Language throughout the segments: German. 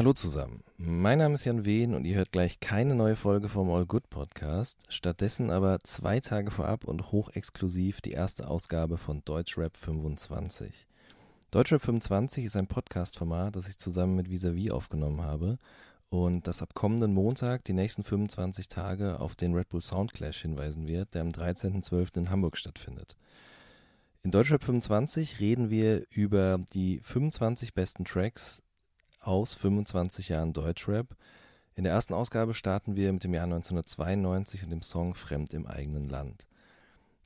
Hallo zusammen, mein Name ist Jan Wehn und ihr hört gleich keine neue Folge vom All Good Podcast, stattdessen aber zwei Tage vorab und hochexklusiv die erste Ausgabe von Deutschrap 25. Deutschrap 25 ist ein Podcast-Format, das ich zusammen mit Visavi aufgenommen habe und das ab kommenden Montag die nächsten 25 Tage auf den Red Bull Soundclash hinweisen wird, der am 13.12. in Hamburg stattfindet. In Deutschrap 25 reden wir über die 25 besten Tracks aus 25 Jahren Deutschrap. In der ersten Ausgabe starten wir mit dem Jahr 1992 und dem Song Fremd im eigenen Land.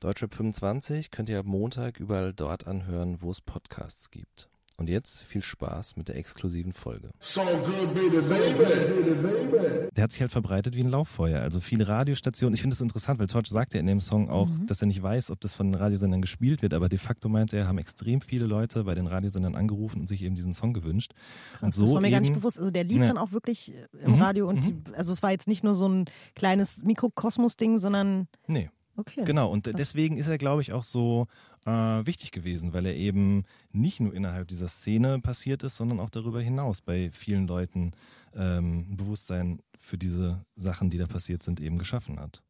Deutschrap 25 könnt ihr ab Montag überall dort anhören, wo es Podcasts gibt. Und jetzt viel Spaß mit der exklusiven Folge. So good, baby, baby. Der hat sich halt verbreitet wie ein Lauffeuer. Also viele Radiostationen. Ich finde es interessant, weil Torch sagt ja in dem Song auch, mhm. dass er nicht weiß, ob das von den Radiosendern gespielt wird. Aber de facto meinte er, haben extrem viele Leute bei den Radiosendern angerufen und sich eben diesen Song gewünscht. Und so das war mir eben, gar nicht bewusst. Also der lief ja. dann auch wirklich äh, im mhm. Radio und mhm. die, also es war jetzt nicht nur so ein kleines Mikrokosmos-Ding, sondern. Nee. Okay. Genau, und deswegen ist er, glaube ich, auch so äh, wichtig gewesen, weil er eben nicht nur innerhalb dieser Szene passiert ist, sondern auch darüber hinaus bei vielen Leuten ähm, ein Bewusstsein für diese Sachen, die da passiert sind, eben geschaffen hat.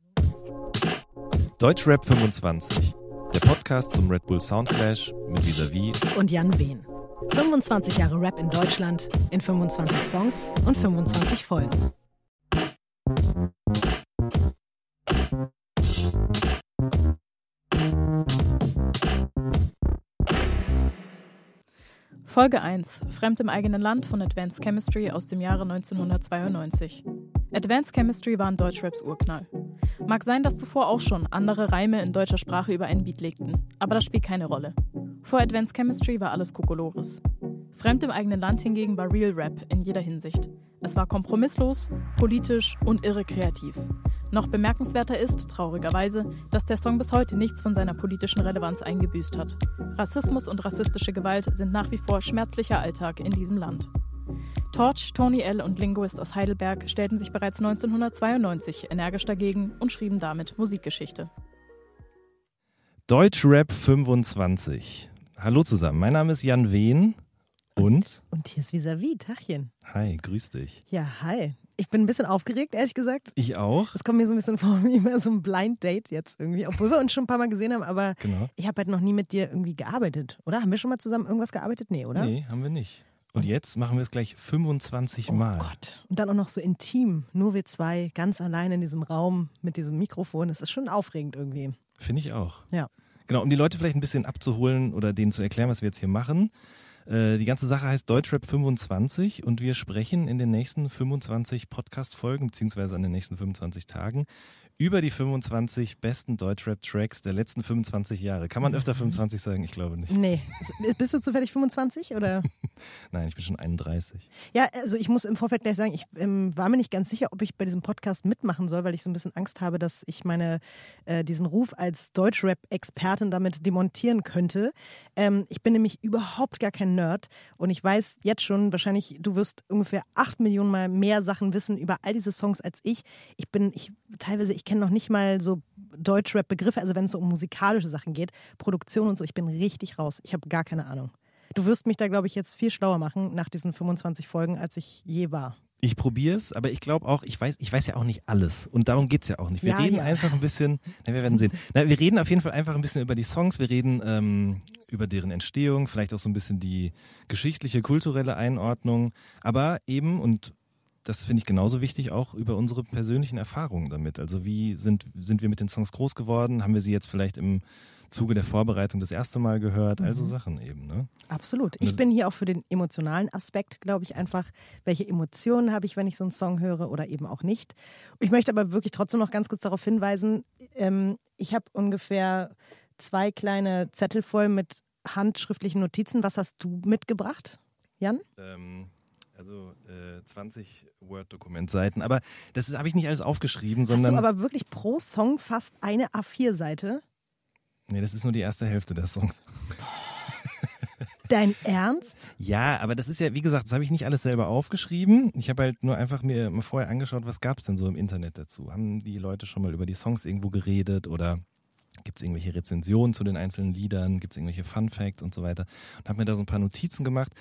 Deutschrap 25, der Podcast zum Red Bull Soundclash mit Visavi und Jan Wehn. 25 Jahre Rap in Deutschland in 25 Songs und 25 Folgen. Folge 1: Fremd im eigenen Land von Advanced Chemistry aus dem Jahre 1992. Advanced Chemistry war ein Deutschraps Urknall. Mag sein, dass zuvor auch schon andere Reime in deutscher Sprache über einen Beat legten, aber das spielt keine Rolle. Vor Advanced Chemistry war alles Kokolores. Fremd im eigenen Land hingegen war Real Rap in jeder Hinsicht. Es war kompromisslos, politisch und irre kreativ. Noch bemerkenswerter ist, traurigerweise, dass der Song bis heute nichts von seiner politischen Relevanz eingebüßt hat. Rassismus und rassistische Gewalt sind nach wie vor schmerzlicher Alltag in diesem Land. Torch, Tony L. und Linguist aus Heidelberg stellten sich bereits 1992 energisch dagegen und schrieben damit Musikgeschichte. Deutschrap 25. Hallo zusammen, mein Name ist Jan Wehn und? Und hier ist Visavi, Tachchen. Hi, grüß dich. Ja, hi. Ich bin ein bisschen aufgeregt, ehrlich gesagt. Ich auch. Das kommt mir so ein bisschen vor wie immer so ein Blind Date jetzt irgendwie, obwohl wir uns schon ein paar Mal gesehen haben, aber genau. ich habe halt noch nie mit dir irgendwie gearbeitet, oder? Haben wir schon mal zusammen irgendwas gearbeitet? Nee, oder? Nee, haben wir nicht. Und jetzt machen wir es gleich 25 Mal. Oh Gott. Und dann auch noch so intim. Nur wir zwei, ganz allein in diesem Raum mit diesem Mikrofon. Das ist schon aufregend irgendwie. Finde ich auch. Ja. Genau, um die Leute vielleicht ein bisschen abzuholen oder denen zu erklären, was wir jetzt hier machen. Äh, die ganze Sache heißt Deutschrap 25 und wir sprechen in den nächsten 25 Podcast-Folgen, beziehungsweise an den nächsten 25 Tagen, über die 25 besten Deutschrap-Tracks der letzten 25 Jahre. Kann man öfter 25 sagen? Ich glaube nicht. Nee. Bist du zufällig 25 oder? Nein, ich bin schon 31. Ja, also ich muss im Vorfeld gleich sagen, ich ähm, war mir nicht ganz sicher, ob ich bei diesem Podcast mitmachen soll, weil ich so ein bisschen Angst habe, dass ich meine, äh, diesen Ruf als Deutschrap-Expertin damit demontieren könnte. Ähm, ich bin nämlich überhaupt gar kein Nerd und ich weiß jetzt schon, wahrscheinlich, du wirst ungefähr 8 Millionen Mal mehr Sachen wissen über all diese Songs als ich. Ich bin, ich teilweise, ich kenne noch nicht mal so Deutschrap-Begriffe, also wenn es so um musikalische Sachen geht, Produktion und so, ich bin richtig raus. Ich habe gar keine Ahnung. Du wirst mich da, glaube ich, jetzt viel schlauer machen nach diesen 25 Folgen, als ich je war. Ich probiere es, aber ich glaube auch, ich weiß, ich weiß ja auch nicht alles. Und darum geht es ja auch nicht. Wir ja, reden ja. einfach ein bisschen, na, wir werden sehen. Na, wir reden auf jeden Fall einfach ein bisschen über die Songs, wir reden ähm, über deren Entstehung, vielleicht auch so ein bisschen die geschichtliche, kulturelle Einordnung, aber eben, und das finde ich genauso wichtig, auch über unsere persönlichen Erfahrungen damit. Also wie sind, sind wir mit den Songs groß geworden? Haben wir sie jetzt vielleicht im Zuge der Vorbereitung das erste Mal gehört? Also mhm. Sachen eben. Ne? Absolut. Ich bin hier auch für den emotionalen Aspekt, glaube ich, einfach, welche Emotionen habe ich, wenn ich so einen Song höre oder eben auch nicht. Ich möchte aber wirklich trotzdem noch ganz kurz darauf hinweisen, ähm, ich habe ungefähr zwei kleine Zettel voll mit handschriftlichen Notizen. Was hast du mitgebracht, Jan? Ähm, also äh, 20 Word-Dokumentseiten. Aber das habe ich nicht alles aufgeschrieben, sondern. Hast du aber wirklich pro Song fast eine A4-Seite? Nee, das ist nur die erste Hälfte der Songs. Dein Ernst? Ja, aber das ist ja, wie gesagt, das habe ich nicht alles selber aufgeschrieben. Ich habe halt nur einfach mir vorher angeschaut, was gab es denn so im Internet dazu. Haben die Leute schon mal über die Songs irgendwo geredet oder Gibt es irgendwelche Rezensionen zu den einzelnen Liedern? Gibt es irgendwelche Fun Facts und so weiter? Und habe mir da so ein paar Notizen gemacht,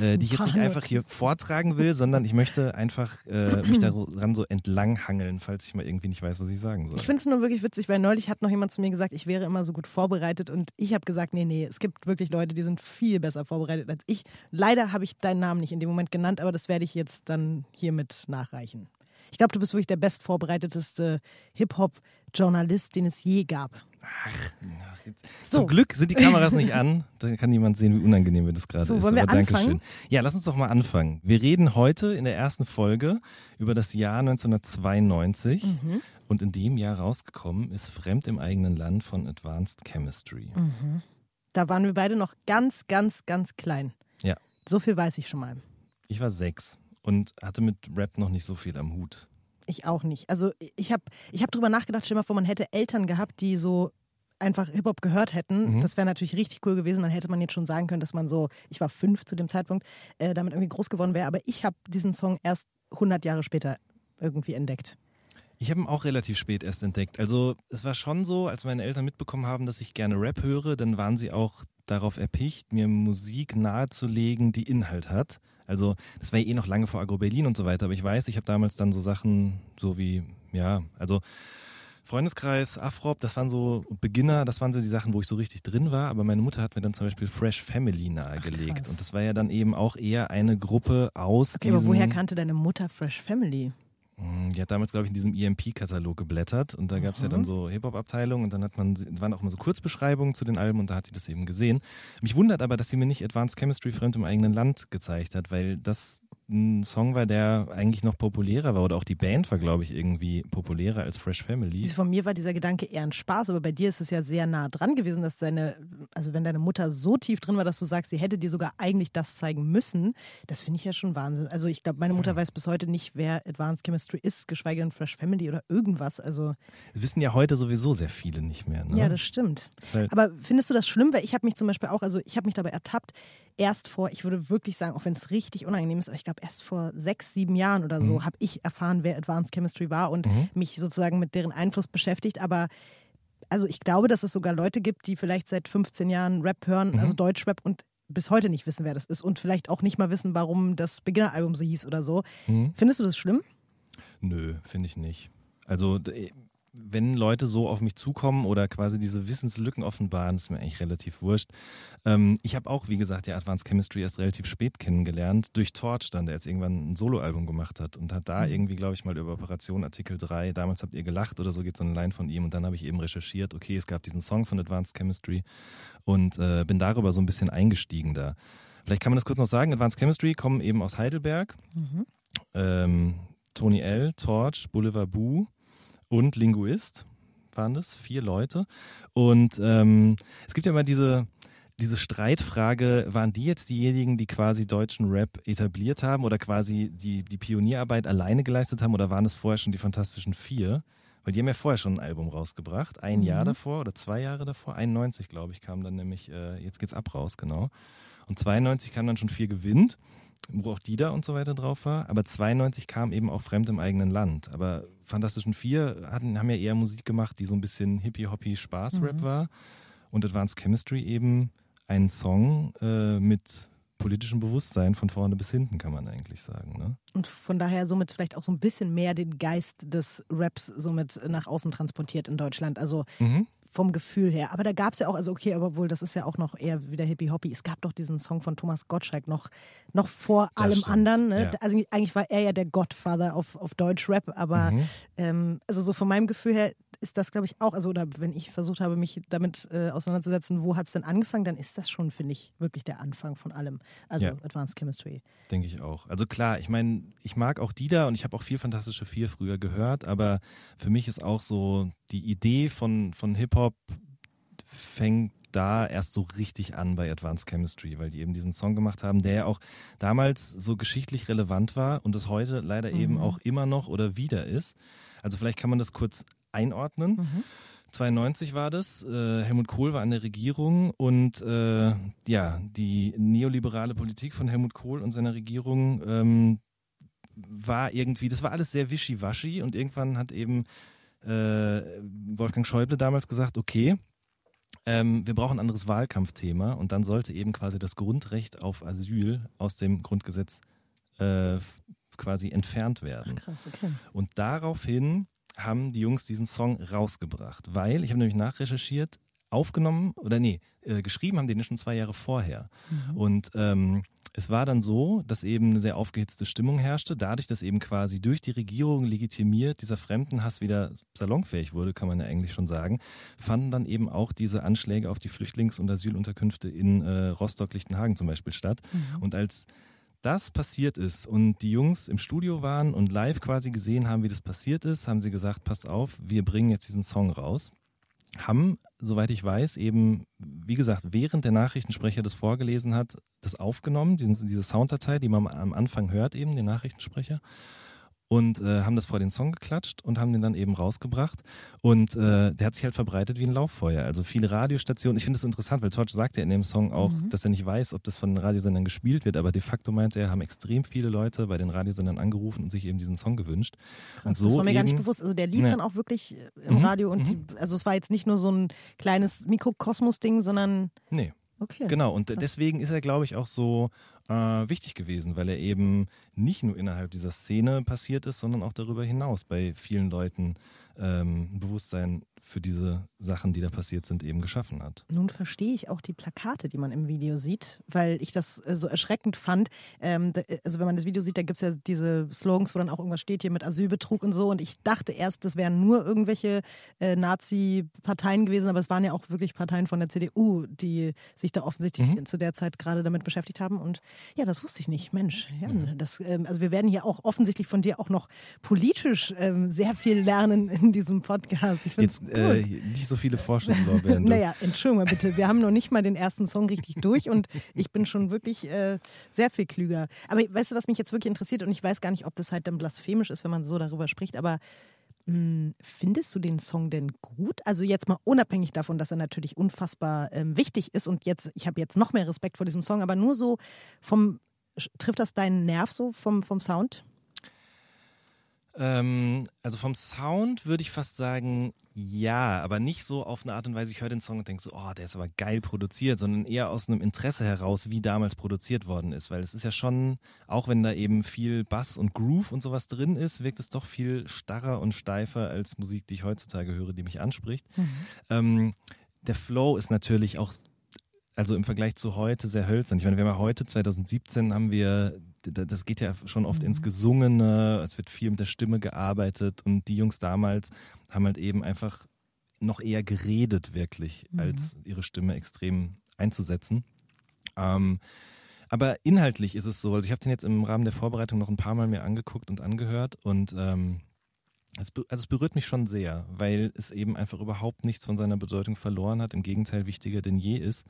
äh, die ich jetzt nicht einfach hier vortragen will, sondern ich möchte einfach äh, mich daran so entlanghangeln, falls ich mal irgendwie nicht weiß, was ich sagen soll. Ich finde es nur wirklich witzig, weil neulich hat noch jemand zu mir gesagt, ich wäre immer so gut vorbereitet und ich habe gesagt, nee, nee, es gibt wirklich Leute, die sind viel besser vorbereitet als ich. Leider habe ich deinen Namen nicht in dem Moment genannt, aber das werde ich jetzt dann hiermit nachreichen. Ich glaube, du bist wirklich der bestvorbereiteteste Hip-Hop-Journalist, den es je gab. Ach, so. zum Glück sind die Kameras nicht an. Da kann niemand sehen, wie unangenehm mir das gerade so, ist. Aber anfangen? Dankeschön. Ja, lass uns doch mal anfangen. Wir reden heute in der ersten Folge über das Jahr 1992 Mhm. und in dem Jahr rausgekommen ist Fremd im eigenen Land von Advanced Chemistry. Mhm. Da waren wir beide noch ganz, ganz, ganz klein. Ja. So viel weiß ich schon mal. Ich war sechs und hatte mit Rap noch nicht so viel am Hut. Ich auch nicht. Also ich habe ich hab drüber nachgedacht, stell mal vor, man hätte Eltern gehabt, die so einfach Hip-Hop gehört hätten. Mhm. Das wäre natürlich richtig cool gewesen. Dann hätte man jetzt schon sagen können, dass man so, ich war fünf zu dem Zeitpunkt, äh, damit irgendwie groß geworden wäre. Aber ich habe diesen Song erst 100 Jahre später irgendwie entdeckt. Ich habe ihn auch relativ spät erst entdeckt. Also es war schon so, als meine Eltern mitbekommen haben, dass ich gerne Rap höre, dann waren sie auch darauf erpicht, mir Musik nahezulegen, die Inhalt hat. Also das war ja eh noch lange vor Agro Berlin und so weiter, aber ich weiß, ich habe damals dann so Sachen so wie, ja, also Freundeskreis, Afrop, das waren so Beginner, das waren so die Sachen, wo ich so richtig drin war, aber meine Mutter hat mir dann zum Beispiel Fresh Family nahegelegt krass. und das war ja dann eben auch eher eine Gruppe aus Okay, aber woher kannte deine Mutter Fresh Family? Mm, Die hat damals, glaube ich, in diesem EMP-Katalog geblättert und da gab es ja dann so Hip-Hop-Abteilungen und dann hat man, waren auch immer so Kurzbeschreibungen zu den Alben und da hat sie das eben gesehen. Mich wundert aber, dass sie mir nicht Advanced Chemistry Fremd im eigenen Land gezeigt hat, weil das ein Song war, der eigentlich noch populärer war oder auch die Band war, glaube ich, irgendwie populärer als Fresh Family. Also Von mir war dieser Gedanke eher ein Spaß, aber bei dir ist es ja sehr nah dran gewesen, dass deine, also wenn deine Mutter so tief drin war, dass du sagst, sie hätte dir sogar eigentlich das zeigen müssen, das finde ich ja schon Wahnsinn. Also ich glaube, meine Mutter weiß bis heute nicht, wer Advanced Chemistry ist, geschweige denn Fresh Family oder irgendwas. Also Das wissen ja heute sowieso sehr viele nicht mehr. Ne? ja, das stimmt. ist halt, Aber findest du das schlimm? Weil ich habe mich zum Beispiel auch, also ich habe mich dabei ertappt, erst vor, ich würde wirklich sagen, auch wenn es richtig unangenehm ist, aber ich glaube erst vor sechs, sieben Jahren oder so Mhm. habe ich erfahren, wer Advanced Chemistry war und Mhm. mich sozusagen mit deren Einfluss beschäftigt. Aber also ich glaube, dass es sogar Leute gibt, die vielleicht seit 15 Jahren Rap hören, Mhm. also Deutschrap und bis heute nicht wissen, wer das ist und vielleicht auch nicht mal wissen, warum das Beginner-Album so hieß oder so. hm? Findest du das schlimm? Nö, finde ich nicht. Also d- wenn Leute so auf mich zukommen oder quasi diese Wissenslücken offenbaren, ist mir eigentlich relativ wurscht. Ähm, ich habe auch, wie gesagt, ja Advanced Chemistry erst relativ spät kennengelernt, durch Torch dann, der jetzt irgendwann ein Soloalbum gemacht hat und hat da Mhm. irgendwie, glaube ich, mal über Operation Artikel 3, damals habt ihr gelacht oder so geht so eine Line von ihm und dann habe ich eben recherchiert, okay, es gab diesen Song von Advanced Chemistry und äh, bin darüber so ein bisschen eingestiegen da. Vielleicht kann man das kurz noch sagen, Advanced Chemistry kommen eben aus Heidelberg ähm, Tony L., Torch, Boulevard Boo und Linguist waren das, vier Leute. Und ähm, es gibt ja immer diese, diese Streitfrage, waren die jetzt diejenigen, die quasi deutschen Rap etabliert haben oder quasi die, die Pionierarbeit alleine geleistet haben oder waren es vorher schon die Fantastischen Vier? Weil die haben ja vorher schon ein Album rausgebracht, ein Mhm. Jahr davor oder zwei Jahre davor, 91 glaube ich, kam dann nämlich, äh, jetzt geht's ab raus, genau. Und 92 kam dann schon Vier gewinnt, wo auch Dida und so weiter drauf war. Aber 92 kam eben auch Fremd im eigenen Land. Aber Fantastischen Vier hatten, haben ja eher Musik gemacht, die so ein bisschen Hippie-Hoppy-Spaß-Rap Mhm. war. Und Advanced Chemistry eben ein Song äh, mit politischem Bewusstsein von vorne bis hinten, kann man eigentlich sagen. Ne? Und von daher somit vielleicht auch so ein bisschen mehr den Geist des Raps somit nach außen transportiert in Deutschland. Also Mhm. Vom Gefühl her. Aber da gab es ja auch, also okay, aber wohl, das ist ja auch noch eher wieder Hippie-Hoppy. Es gab doch diesen Song von Thomas Gottschalk noch, noch vor Das allem stimmt, anderen. Ne? ja. Also eigentlich war er ja der Godfather auf, auf Deutsch-Rap, aber Mhm. ähm, also so von meinem Gefühl her ist das, glaube ich, auch, also oder wenn ich versucht habe, mich damit äh, auseinanderzusetzen, wo hat es denn angefangen, dann ist das schon, finde ich, wirklich der Anfang von allem. Also Ja. Advanced Chemistry. Denke ich auch. Also klar, ich meine, ich mag auch Dida und ich habe auch viel Fantastische Vier früher gehört, aber für mich ist auch so die Idee von, von Hip-Hop fängt da erst so richtig an bei Advanced Chemistry, weil die eben diesen Song gemacht haben, der ja auch damals so geschichtlich relevant war und es heute leider eben Mhm. auch immer noch oder wieder ist. Also vielleicht kann man das kurz einordnen. Mhm. 92 war das. Äh, Helmut Kohl war an der Regierung und äh, ja, die neoliberale Politik von Helmut Kohl und seiner Regierung ähm, war irgendwie, das war alles sehr wischiwaschi und irgendwann hat eben äh, Wolfgang Schäuble damals gesagt, okay, ähm, wir brauchen ein anderes Wahlkampfthema und dann sollte eben quasi das Grundrecht auf Asyl aus dem Grundgesetz äh, quasi entfernt werden. Ach, krass, okay. Und daraufhin haben die Jungs diesen Song rausgebracht, weil, ich habe nämlich nachrecherchiert, aufgenommen oder nee, äh, geschrieben haben die den schon zwei Jahre vorher. Mhm. Und ähm, es war dann so, dass eben eine sehr aufgehitzte Stimmung herrschte, dadurch, dass eben quasi durch die Regierung legitimiert dieser Fremdenhass wieder salonfähig wurde, kann man ja eigentlich schon sagen, fanden dann eben auch diese Anschläge auf die Flüchtlings- und Asylunterkünfte in äh, Rostock-Lichtenhagen zum Beispiel statt. Mhm. Und als das passiert ist und die Jungs im Studio waren und live quasi gesehen haben, wie das passiert ist, haben sie gesagt, passt auf, wir bringen jetzt diesen Song raus. Haben, soweit ich weiß, eben, wie gesagt, während der Nachrichtensprecher das vorgelesen hat, das aufgenommen, diese Sounddatei, die man am Anfang hört, eben, den Nachrichtensprecher und äh, haben das vor den Song geklatscht und haben den dann eben rausgebracht. Und äh, der hat sich halt verbreitet wie ein Lauffeuer. Also viele Radiostationen. Ich finde das interessant, weil Torch sagt ja in dem Song auch, mhm. dass er nicht weiß, ob das von den Radiosendern gespielt wird, aber de facto meinte er, haben extrem viele Leute bei den Radiosendern angerufen und sich eben diesen Song gewünscht. Und so das war mir eben, gar nicht bewusst. Also der lief ja. dann auch wirklich äh, im mhm. Radio und mhm. die, also es war jetzt nicht nur so ein kleines Mikrokosmos-Ding, sondern. Nee. Okay. Genau, und deswegen ist er, glaube ich, auch so äh, wichtig gewesen, weil er eben nicht nur innerhalb dieser Szene passiert ist, sondern auch darüber hinaus bei vielen Leuten ähm, Bewusstsein für diese Sachen, die da passiert sind, eben geschaffen hat. Nun verstehe ich auch die Plakate, die man im Video sieht, weil ich das äh, so erschreckend fand. Ähm, also wenn man das Video sieht, da gibt es ja diese Slogans, wo dann auch irgendwas steht hier mit Asylbetrug und so. Und ich dachte erst, das wären nur irgendwelche äh, Nazi-Parteien gewesen, aber es waren ja auch wirklich Parteien von der CDU, die sich da offensichtlich mhm. zu der Zeit gerade damit beschäftigt haben. Und ja, das wusste ich nicht. Mensch, Jan, mhm. das, ähm, also wir werden hier auch offensichtlich von dir auch noch politisch ähm, sehr viel lernen in diesem Podcast. Ich Jetzt äh, nicht so viele Vorschusslorbeeren. naja, Entschuldigung mal bitte. Wir haben noch nicht mal den ersten Song richtig durch und ich bin schon wirklich äh, sehr viel klüger. Aber weißt du, was mich jetzt wirklich interessiert und ich weiß gar nicht, ob das halt dann blasphemisch ist, wenn man so darüber spricht, aber Findest du den Song denn gut? Also jetzt mal unabhängig davon, dass er natürlich unfassbar ähm, wichtig ist und jetzt, ich habe jetzt noch mehr Respekt vor diesem Song, aber nur so vom, trifft das deinen Nerv so vom, vom Sound? Ähm, also vom Sound würde ich fast sagen, ja, aber nicht so auf eine Art und Weise, ich höre den Song und denke so, oh, der ist aber geil produziert, sondern eher aus einem Interesse heraus, wie damals produziert worden ist. Weil es ist ja schon, auch wenn da eben viel Bass und Groove und sowas drin ist, wirkt es doch viel starrer und steifer als Musik, die ich heutzutage höre, die mich anspricht. Mhm. Ähm, der Flow ist natürlich auch also im Vergleich zu heute sehr hölzern. Ich meine, wir haben ja heute, 2017, haben wir, das geht ja schon oft mhm. ins Gesungene, es wird viel mit der Stimme gearbeitet und die Jungs damals haben halt eben einfach noch eher geredet wirklich, mhm. als ihre Stimme extrem einzusetzen. Ähm, aber inhaltlich ist es so, also ich habe den jetzt im Rahmen der Vorbereitung noch ein paar Mal mir angeguckt und angehört und ähm, es, also es berührt mich schon sehr, weil es eben einfach überhaupt nichts von seiner Bedeutung verloren hat, im Gegenteil wichtiger denn je ist.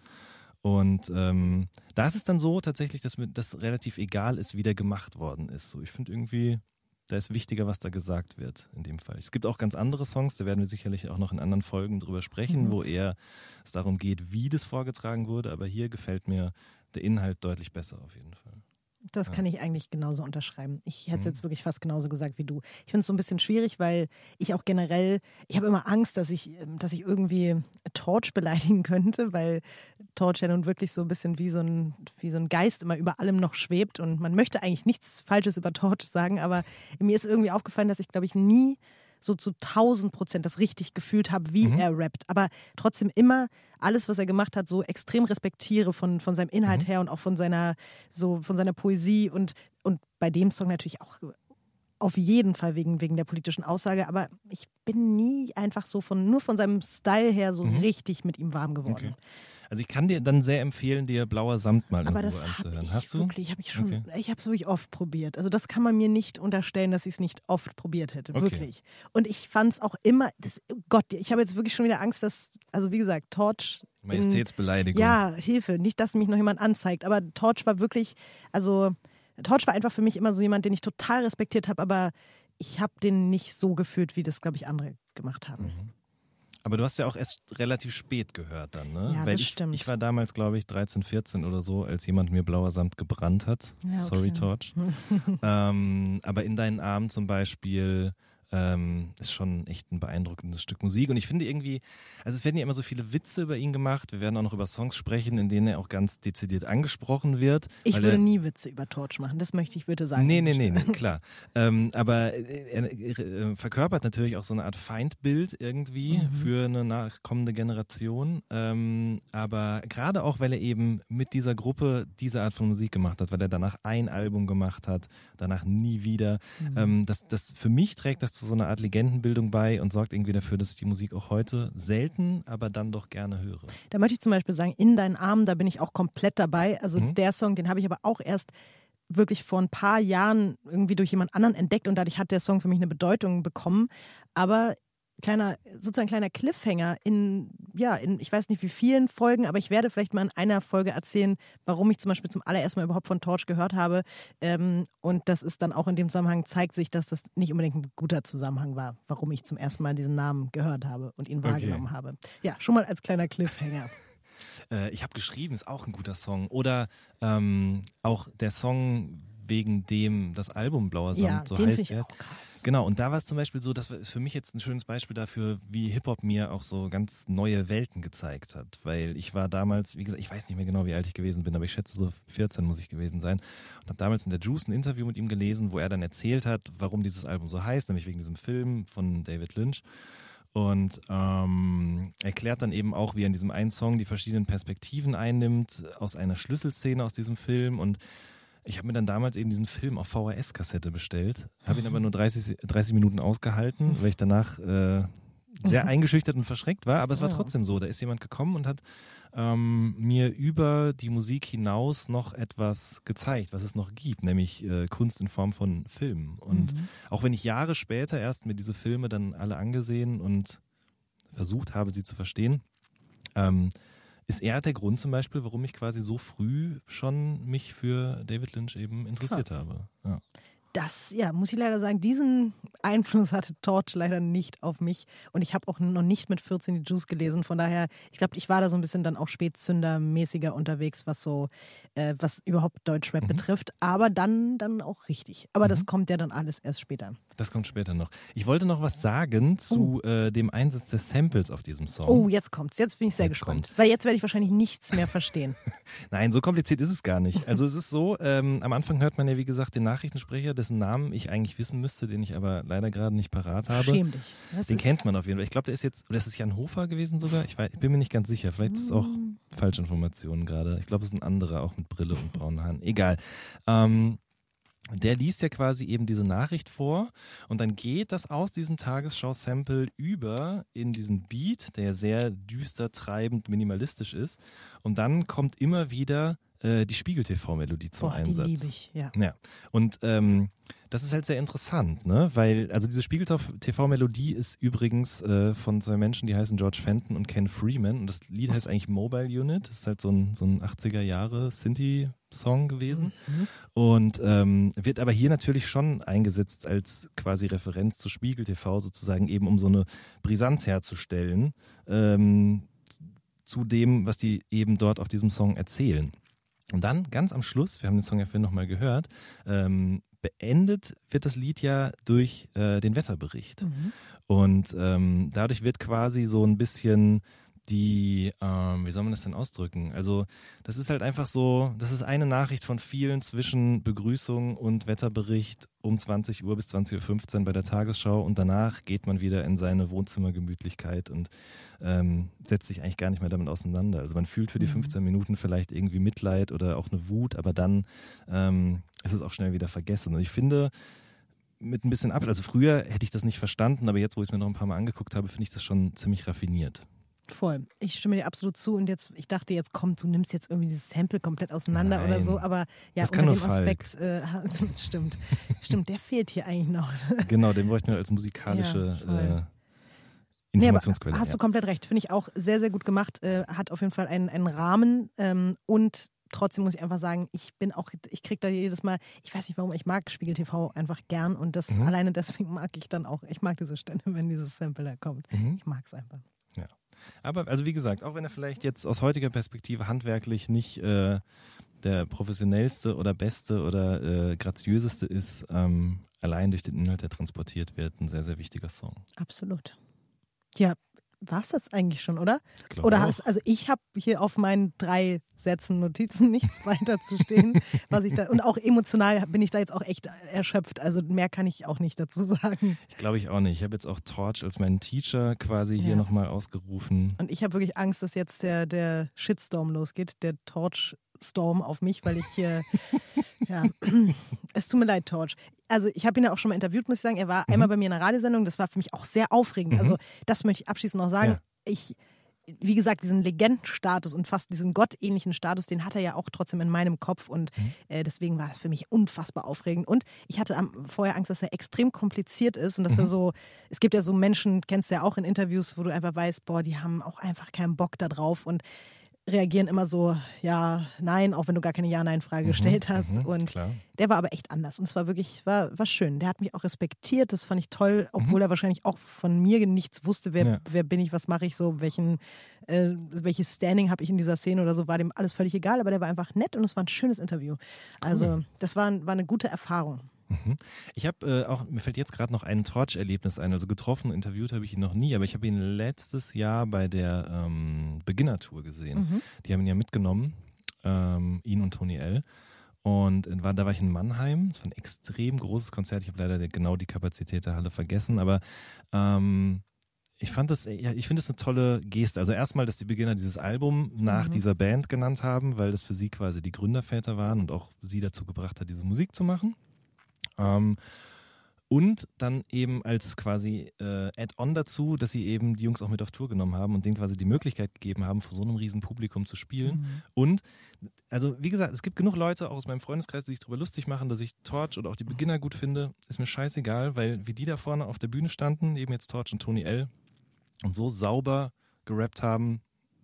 Und ähm, da ist es dann so tatsächlich, dass mir das relativ egal ist, wie der gemacht worden ist. So, ich finde irgendwie, da ist wichtiger, was da gesagt wird in dem Fall. Es gibt auch ganz andere Songs, da werden wir sicherlich auch noch in anderen Folgen drüber sprechen, mhm. wo eher es darum geht, wie das vorgetragen wurde. Aber hier gefällt mir der Inhalt deutlich besser auf jeden Fall. Das kann ich eigentlich genauso unterschreiben. Ich hätte es mhm. jetzt wirklich fast genauso gesagt wie du. Ich finde es so ein bisschen schwierig, weil ich auch generell, ich habe immer Angst, dass ich, ähm, dass ich irgendwie Torch beleidigen könnte, weil Torch ja nun wirklich so ein bisschen wie so ein, wie so ein Geist immer über allem noch schwebt und man möchte eigentlich nichts Falsches über Torch sagen, aber mir ist irgendwie aufgefallen, dass ich, glaube ich, nie so zu 1000 Prozent das richtig gefühlt habe, wie mhm. er rappt. Aber trotzdem immer alles, was er gemacht hat, so extrem respektiere von, von seinem Inhalt mhm. her und auch von seiner, so, von seiner Poesie und, und bei dem Song natürlich auch auf jeden Fall wegen, wegen der politischen Aussage, aber ich bin nie einfach so von, nur von seinem Style her so mhm. richtig mit ihm warm geworden. Okay. Also ich kann dir dann sehr empfehlen, dir Blauer Samt mal in Aber das anzuhören. Ich Hast du? Wirklich, habe ich schon. Okay. Ich habe es wirklich oft probiert. Also das kann man mir nicht unterstellen, dass ich es nicht oft probiert hätte. Okay. Wirklich. Und ich fand es auch immer. Das, oh Gott, ich habe jetzt wirklich schon wieder Angst, dass, also wie gesagt, Torch. Majestätsbeleidigung. ja, Hilfe. Nicht, dass mich noch jemand anzeigt. Aber Torch war wirklich, also Torch war einfach für mich immer so jemand, den ich total respektiert habe, aber ich habe den nicht so gefühlt, wie das, glaube ich, andere gemacht haben. Mhm. Aber du hast ja auch erst relativ spät gehört dann, ne? Ja, Weil das ich, stimmt. Ich war damals, glaube ich, 13, 14 oder so, als jemand mir blauer Samt gebrannt hat. Ja, okay. Sorry, Torch. ähm, aber in deinen Armen zum Beispiel ähm, ist schon echt ein beeindruckendes Stück Musik. Und ich finde irgendwie, also es werden ja immer so viele Witze über ihn gemacht. Wir werden auch noch über Songs sprechen, in denen er auch ganz dezidiert angesprochen wird. Ich würde er, nie Witze über Torch machen, das möchte ich bitte sagen. Nee, nee, nee, nee, klar. ähm, aber er, er, er, verkörpert natürlich auch so eine Art Feindbild irgendwie mhm. für eine nachkommende Generation. Ähm, aber gerade auch, weil er eben mit dieser Gruppe diese Art von Musik gemacht hat, weil er danach ein Album gemacht hat, danach nie wieder. Mhm. Ähm, das, das für mich trägt das zu so einer Art Legendenbildung bei und sorgt irgendwie dafür, dass ich die Musik auch heute selten, aber dann doch gerne höre. Da möchte ich zum Beispiel sagen, in deinen Armen, da bin ich auch komplett dabei. Also mhm. der Song, den habe ich aber auch erst wirklich vor ein paar Jahren irgendwie durch jemand anderen entdeckt und dadurch hat der Song für mich eine Bedeutung bekommen. Aber kleiner, sozusagen kleiner Cliffhanger in, ja, in, ich weiß nicht wie vielen Folgen, aber ich werde vielleicht mal in einer Folge erzählen, warum ich zum Beispiel zum allerersten Mal überhaupt von Torch gehört habe. Ähm, und das ist dann auch in dem Zusammenhang, zeigt sich, dass das nicht unbedingt ein guter Zusammenhang war, warum ich zum ersten Mal diesen Namen gehört habe und ihn wahrgenommen okay. habe. Ja, schon mal als kleiner Cliffhanger. äh, ich habe geschrieben, ist auch ein guter Song. Oder ähm, auch der Song, wegen dem das Album Blauer Sand ja, so heißt. Krass. Genau, und da war es zum Beispiel so, das ist für mich jetzt ein schönes Beispiel dafür, wie Hip-Hop mir auch so ganz neue Welten gezeigt hat. Weil ich war damals, wie gesagt, ich weiß nicht mehr genau, wie alt ich gewesen bin, aber ich schätze so 14 muss ich gewesen sein. Und habe damals in der Juice ein Interview mit ihm gelesen, wo er dann erzählt hat, warum dieses Album so heißt, nämlich wegen diesem Film von David Lynch und ähm, erklärt dann eben auch, wie er in diesem einen Song die verschiedenen Perspektiven einnimmt aus einer Schlüsselszene aus diesem Film und ich habe mir dann damals eben diesen Film auf VHS-Kassette bestellt, habe ihn aber nur 30, 30 Minuten ausgehalten, weil ich danach äh, sehr eingeschüchtert und verschreckt war. Aber es war trotzdem so. Da ist jemand gekommen und hat ähm, mir über die Musik hinaus noch etwas gezeigt, was es noch gibt, nämlich äh, Kunst in Form von Filmen. Und mhm. auch wenn ich Jahre später erst mir diese Filme dann alle angesehen und versucht habe, sie zu verstehen, ähm, ist er der Grund zum Beispiel, warum ich quasi so früh schon mich für David Lynch eben interessiert Krass. habe. Ja das, ja, muss ich leider sagen, diesen Einfluss hatte Torch leider nicht auf mich. Und ich habe auch noch nicht mit 14 die Juice gelesen. Von daher, ich glaube, ich war da so ein bisschen dann auch Spätzünder-mäßiger unterwegs, was so, äh, was überhaupt Deutschrap mhm. betrifft. Aber dann, dann auch richtig. Aber mhm. das kommt ja dann alles erst später. Das kommt später noch. Ich wollte noch was sagen zu oh. äh, dem Einsatz des Samples auf diesem Song. Oh, jetzt kommt's. Jetzt bin ich sehr jetzt gespannt. Kommt. Weil jetzt werde ich wahrscheinlich nichts mehr verstehen. Nein, so kompliziert ist es gar nicht. Also es ist so, ähm, am Anfang hört man ja, wie gesagt, den Nachrichtensprecher dessen Namen ich eigentlich wissen müsste, den ich aber leider gerade nicht parat habe. Schäm dich. Das den kennt man auf jeden Fall. Ich glaube, der ist jetzt, oder ist es Jan Hofer gewesen sogar? Ich, weiß, ich bin mir nicht ganz sicher. Vielleicht ist es auch mm. Falschinformationen gerade. Ich glaube, es ist ein anderer, auch mit Brille und braunen Haaren. Egal. Ähm, der liest ja quasi eben diese Nachricht vor und dann geht das aus diesem Tagesschau-Sample über in diesen Beat, der sehr düster, treibend, minimalistisch ist. Und dann kommt immer wieder äh, die Spiegel-TV-Melodie zum Boah, Einsatz. Die liebe ich, ja. ja. Und ähm, das ist halt sehr interessant, ne? Weil, also diese Spiegel-TV-Melodie ist übrigens äh, von zwei Menschen, die heißen George Fenton und Ken Freeman. Und das Lied heißt eigentlich Mobile Unit. Das ist halt so ein, so ein 80er Jahre Sinti-Song gewesen. Mhm. Und ähm, wird aber hier natürlich schon eingesetzt als quasi Referenz zu Spiegel TV, sozusagen eben um so eine Brisanz herzustellen. Ähm, zu dem, was die eben dort auf diesem Song erzählen. Und dann ganz am Schluss, wir haben den Song ja vorhin nochmal gehört, ähm, beendet wird das Lied ja durch äh, den Wetterbericht. Mhm. Und ähm, dadurch wird quasi so ein bisschen die, ähm, wie soll man das denn ausdrücken? Also, das ist halt einfach so, das ist eine Nachricht von vielen zwischen Begrüßung und Wetterbericht um 20 Uhr bis 20.15 Uhr bei der Tagesschau und danach geht man wieder in seine Wohnzimmergemütlichkeit und ähm, setzt sich eigentlich gar nicht mehr damit auseinander. Also man fühlt für die 15 mhm. Minuten vielleicht irgendwie Mitleid oder auch eine Wut, aber dann ähm, ist es auch schnell wieder vergessen. Und ich finde, mit ein bisschen Abstand, also früher hätte ich das nicht verstanden, aber jetzt, wo ich es mir noch ein paar Mal angeguckt habe, finde ich das schon ziemlich raffiniert. Voll. Ich stimme dir absolut zu und jetzt, ich dachte jetzt, komm, du nimmst jetzt irgendwie dieses Sample komplett auseinander Nein. oder so, aber ja, das unter dem Aspekt, äh, stimmt, stimmt, der fehlt hier eigentlich noch. genau, den bräuchten wir als musikalische ja, äh, Informationsquelle. Nee, hast du komplett recht. Finde ich auch sehr, sehr gut gemacht. Äh, hat auf jeden Fall einen, einen Rahmen ähm, und trotzdem muss ich einfach sagen, ich bin auch, ich kriege da jedes Mal, ich weiß nicht warum, ich mag Spiegel TV einfach gern und das mhm. alleine deswegen mag ich dann auch, ich mag diese Stände, wenn dieses Sample da kommt. Mhm. Ich mag es einfach. Aber also wie gesagt, auch wenn er vielleicht jetzt aus heutiger Perspektive handwerklich nicht äh, der professionellste oder beste oder äh, graziöseste ist, ähm, allein durch den Inhalt, der transportiert wird, ein sehr, sehr wichtiger Song. Absolut. Ja, war es das eigentlich schon, oder? Glaub Oder hast, also ich habe hier auf meinen drei Sätzen Notizen nichts weiter zu stehen, was ich da und auch emotional bin ich da jetzt auch echt erschöpft. Also mehr kann ich auch nicht dazu sagen. Ich glaube ich auch nicht. Ich habe jetzt auch Torch als meinen Teacher quasi hier Ja. nochmal ausgerufen. Und ich habe wirklich Angst, dass jetzt der, der Shitstorm losgeht, der Torch-Storm auf mich, weil ich hier, ja, es tut mir leid, Torch. Also ich habe ihn ja auch schon mal interviewt, muss ich sagen. Er war einmal bei mir in einer Radiosendung, das war für mich auch sehr aufregend. Also das möchte ich abschließend noch sagen. Ja. Ich, wie gesagt, diesen Legendenstatus und fast diesen gottähnlichen Status, den hat er ja auch trotzdem in meinem Kopf und äh, deswegen war das für mich unfassbar aufregend. Und ich hatte am, vorher Angst, dass er extrem kompliziert ist und dass er so, es gibt ja so Menschen, kennst du ja auch in Interviews, wo du einfach weißt, boah, die haben auch einfach keinen Bock da drauf und reagieren immer so, ja, nein, auch wenn du gar keine Ja-Nein-Frage gestellt hast. Mhm, und klar. der war aber echt anders. Und es war wirklich, war, war schön. Der hat mich auch respektiert, das fand ich toll, obwohl er wahrscheinlich auch von mir nichts wusste, wer, Mhm. Ja. wer bin ich, was mache ich so, welchen, äh, welches Standing habe ich in dieser Szene oder so, war dem alles völlig egal, aber der war einfach nett und es war ein schönes Interview. Also das war, war eine gute Erfahrung. Ich habe äh, auch, mir fällt jetzt gerade noch ein Torch-Erlebnis ein. Also getroffen, interviewt habe ich ihn noch nie, aber ich habe ihn letztes Jahr bei der ähm, Beginner-Tour gesehen. Die haben ihn ja mitgenommen, ähm, ihn und Tony L. Und war, da war ich in Mannheim. Das war ein extrem großes Konzert. Ich habe leider der- genau die Kapazität der Halle vergessen, aber ähm, ich fand das, ja, ich finde das eine tolle Geste. Also erstmal, dass die Beginner dieses Album nach dieser Band genannt haben, weil das für sie quasi die Gründerväter waren und auch sie dazu gebracht hat, diese Musik zu machen. Ähm, und dann eben als quasi äh, Add-on dazu, dass sie eben die Jungs auch mit auf Tour genommen haben und denen quasi die Möglichkeit gegeben haben, vor so einem riesen Publikum zu spielen. Und also wie gesagt, es gibt genug Leute auch aus meinem Freundeskreis, die sich darüber lustig machen, dass ich Torch oder auch die Beginner gut finde. Ist mir scheißegal, weil wie die da vorne auf der Bühne standen, eben jetzt Torch und Tony L. und so sauber gerappt haben,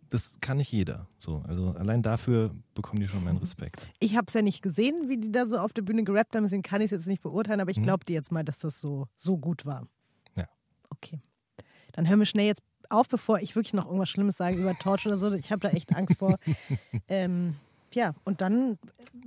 das kann nicht jeder. So, also allein dafür bekommen die schon meinen Respekt. Ich habe es ja nicht gesehen, wie die da so auf der Bühne gerappt haben, deswegen kann ich es jetzt nicht beurteilen, aber ich glaube dir jetzt mal, dass das so, so gut war. Ja. Okay. Dann hören wir schnell jetzt auf, bevor ich wirklich noch irgendwas Schlimmes sage über Torch oder so. Ich habe da echt Angst vor. ähm, ja, und dann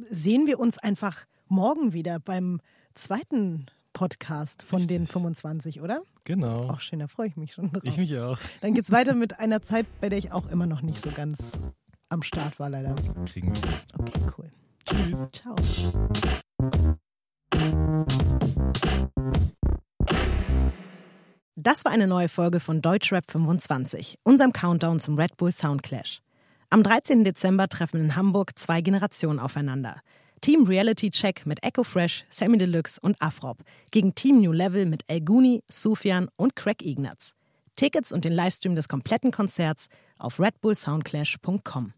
sehen wir uns einfach morgen wieder beim zweiten Podcast von den Richtig. 25, oder? Genau. Auch schön, da freue ich mich schon drauf. Ich mich auch. Dann geht es weiter mit einer Zeit, bei der ich auch immer noch nicht so ganz am Start war, leider. Kriegen wir. Okay, cool. Tschüss. Ciao. Das war eine neue Folge von Deutschrap 25, unserem Countdown zum Red Bull Soundclash. Am 13. Dezember treffen in Hamburg zwei Generationen aufeinander. Team Reality Check mit Echo Fresh, Sammy Deluxe und Afrop gegen Team New Level mit El Guni, Sufjan und Craig Ignatz. Tickets und den Livestream des kompletten Konzerts auf redbullsoundclash.com.